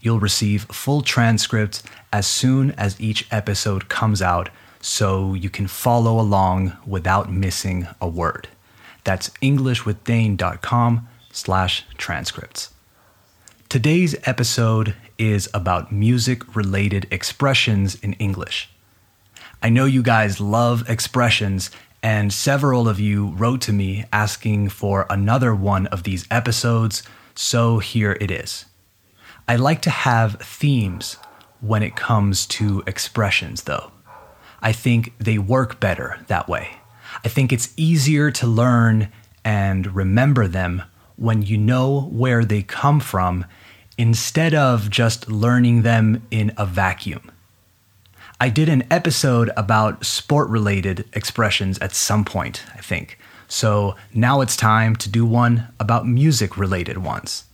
You'll receive full transcripts as soon as each episode comes out so you can follow along without missing a word. That's englishwithdane.com slash transcripts. Today's episode is about music-related expressions in English. I know you guys love expressions and several of you wrote to me asking for another one of these episodes, so here it is. I like to have themes when it comes to expressions, though. I think they work better that way. I think it's easier to learn and remember them when you know where they come from instead of just learning them in a vacuum. I did an episode about sport related expressions at some point, I think. So now it's time to do one about music related ones.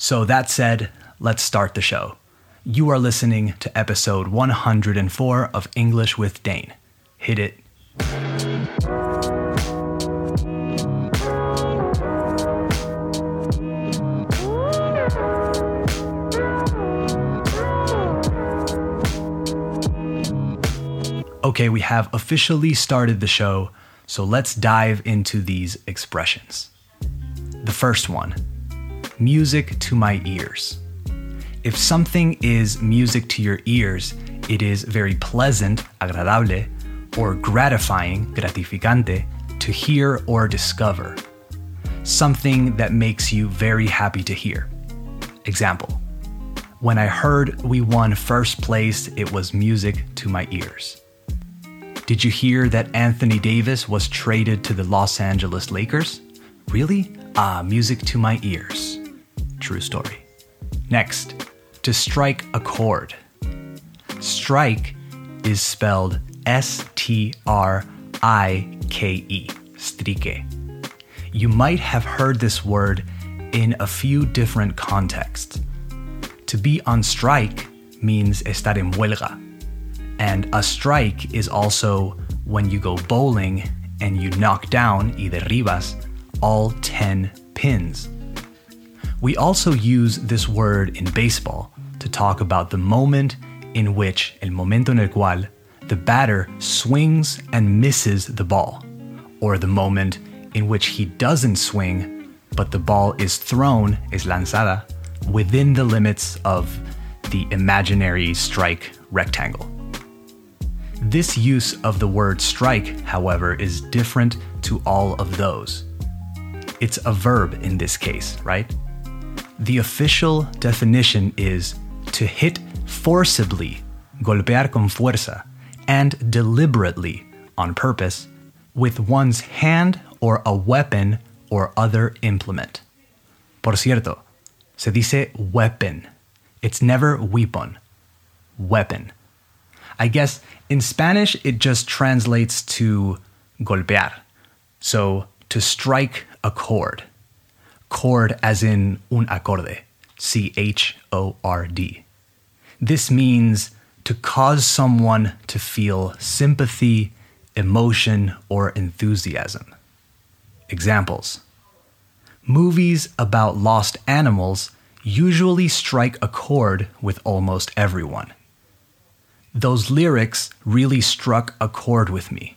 So, that said, let's start the show. You are listening to episode 104 of English with Dane. Hit it. Okay, we have officially started the show, so let's dive into these expressions. The first one music to my ears. If something is music to your ears, it is very pleasant, agradable, or gratifying, gratificante, to hear or discover. Something that makes you very happy to hear. Example When I heard we won first place, it was music to my ears. Did you hear that Anthony Davis was traded to the Los Angeles Lakers? Really? Ah, music to my ears. True story. Next, to strike a chord. Strike is spelled S T R I K E, strike. You might have heard this word in a few different contexts. To be on strike means estar en huelga. And a strike is also when you go bowling and you knock down, y derribas, all 10 pins. We also use this word in baseball to talk about the moment in which, el momento en el cual, the batter swings and misses the ball, or the moment in which he doesn't swing, but the ball is thrown, es lanzada, within the limits of the imaginary strike rectangle. This use of the word strike, however, is different to all of those. It's a verb in this case, right? The official definition is to hit forcibly, golpear con fuerza, and deliberately, on purpose, with one's hand or a weapon or other implement. Por cierto, se dice weapon. It's never weapon. Weapon. I guess in Spanish it just translates to golpear. So to strike a chord. Chord as in un acorde. C H O R D. This means to cause someone to feel sympathy, emotion, or enthusiasm. Examples Movies about lost animals usually strike a chord with almost everyone. Those lyrics really struck a chord with me.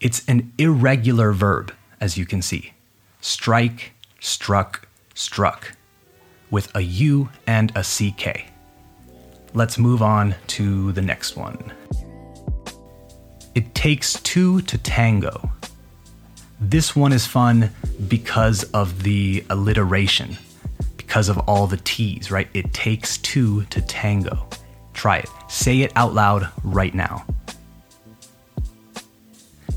It's an irregular verb, as you can see strike, struck, struck with a U and a CK. Let's move on to the next one. It takes two to tango. This one is fun because of the alliteration, because of all the T's, right? It takes two to tango. Try it. Say it out loud right now.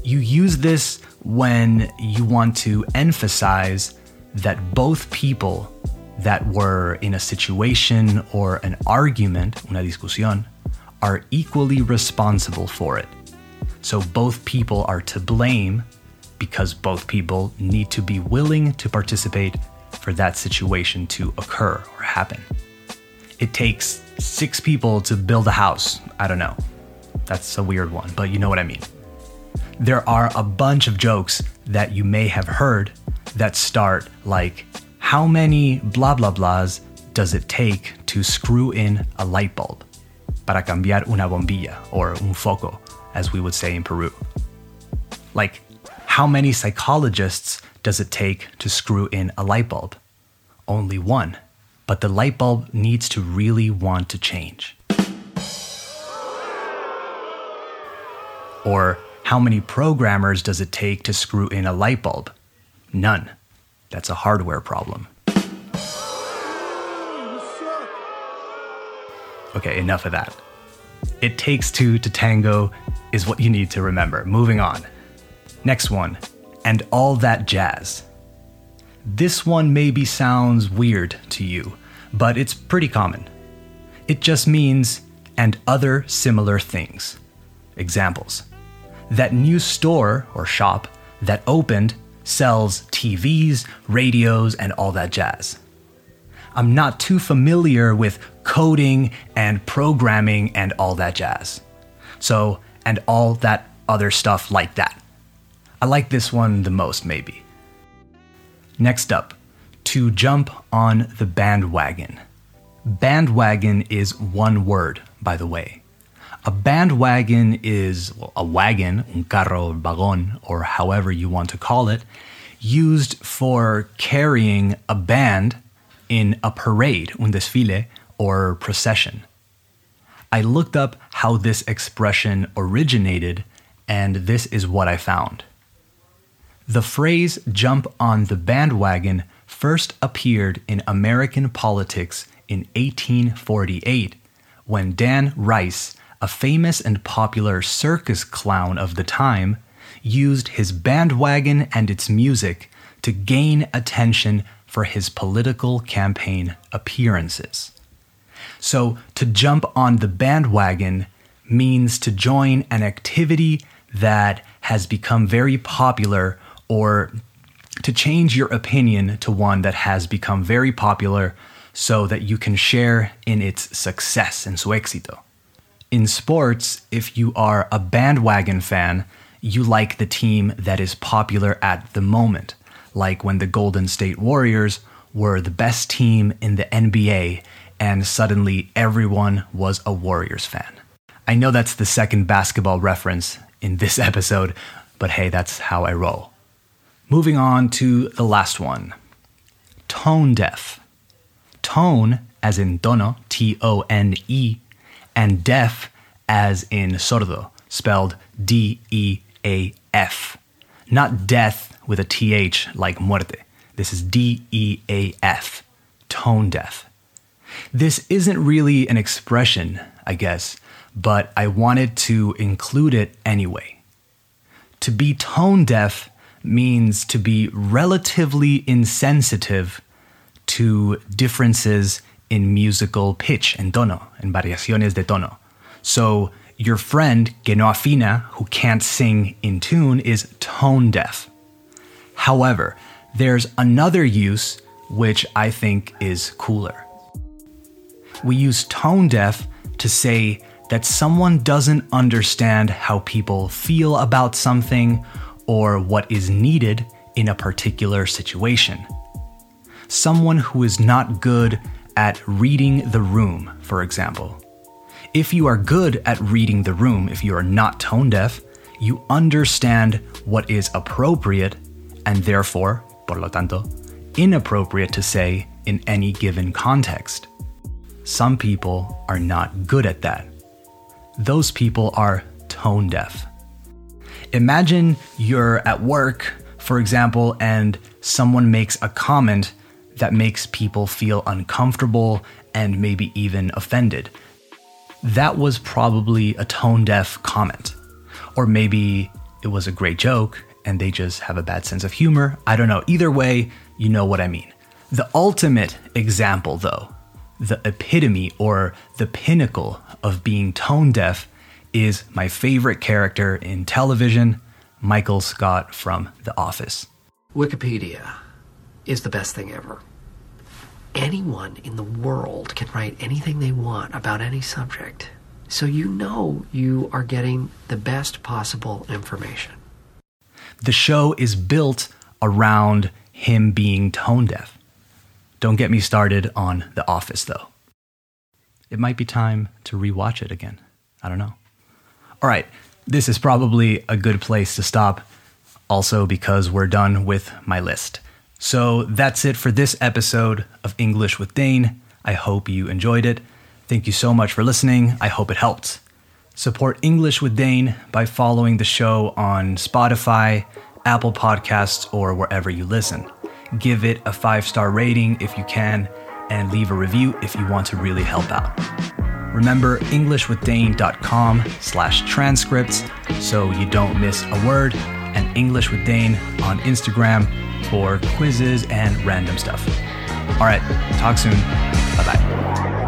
You use this when you want to emphasize that both people that were in a situation or an argument, una discusión, are equally responsible for it. So both people are to blame because both people need to be willing to participate for that situation to occur or happen. It takes six people to build a house. I don't know. That's a weird one, but you know what I mean. There are a bunch of jokes that you may have heard that start like, How many blah blah blahs does it take to screw in a light bulb? Para cambiar una bombilla, or un foco, as we would say in Peru. Like, how many psychologists does it take to screw in a light bulb? Only one. But the light bulb needs to really want to change. Or how many programmers does it take to screw in a light bulb? None. That's a hardware problem. Okay, enough of that. It takes two to tango is what you need to remember. Moving on. Next one, and all that jazz. This one maybe sounds weird to you, but it's pretty common. It just means, and other similar things. Examples that new store or shop that opened sells TVs, radios, and all that jazz. I'm not too familiar with coding and programming and all that jazz. So, and all that other stuff like that. I like this one the most, maybe. Next up, to jump on the bandwagon. Bandwagon is one word, by the way. A bandwagon is a wagon, un carro, vagón, or however you want to call it, used for carrying a band in a parade, un desfile, or procession. I looked up how this expression originated, and this is what I found. The phrase jump on the bandwagon first appeared in American politics in 1848 when Dan Rice, a famous and popular circus clown of the time, used his bandwagon and its music to gain attention for his political campaign appearances. So, to jump on the bandwagon means to join an activity that has become very popular or to change your opinion to one that has become very popular so that you can share in its success, en su éxito. In sports, if you are a bandwagon fan, you like the team that is popular at the moment, like when the Golden State Warriors were the best team in the NBA and suddenly everyone was a Warriors fan. I know that's the second basketball reference in this episode, but hey, that's how I roll. Moving on to the last one tone deaf. Tone, as in tono, T O N E, and deaf, as in sordo, spelled D E A F. Not death with a TH like muerte. This is D E A F, tone deaf. This isn't really an expression, I guess, but I wanted to include it anyway. To be tone deaf means to be relatively insensitive to differences in musical pitch and tono, and variaciones de tono. So, your friend, que no afina, who can't sing in tune, is tone deaf. However, there's another use which I think is cooler. We use tone deaf to say that someone doesn't understand how people feel about something or what is needed in a particular situation. Someone who is not good at reading the room, for example. If you are good at reading the room, if you are not tone deaf, you understand what is appropriate and therefore, por lo tanto, inappropriate to say in any given context. Some people are not good at that. Those people are tone deaf. Imagine you're at work, for example, and someone makes a comment that makes people feel uncomfortable and maybe even offended. That was probably a tone deaf comment. Or maybe it was a great joke and they just have a bad sense of humor. I don't know. Either way, you know what I mean. The ultimate example, though, the epitome or the pinnacle of being tone deaf is my favorite character in television, Michael Scott from The Office. Wikipedia is the best thing ever. Anyone in the world can write anything they want about any subject. So you know you are getting the best possible information. The show is built around him being tone deaf. Don't get me started on The Office, though. It might be time to rewatch it again. I don't know. All right, this is probably a good place to stop, also because we're done with my list. So that's it for this episode of English with Dane. I hope you enjoyed it. Thank you so much for listening. I hope it helped. Support English with Dane by following the show on Spotify, Apple Podcasts, or wherever you listen. Give it a five star rating if you can, and leave a review if you want to really help out. Remember EnglishWithDane.com slash transcripts so you don't miss a word, and English with Dane on Instagram for quizzes and random stuff. All right, talk soon. Bye bye.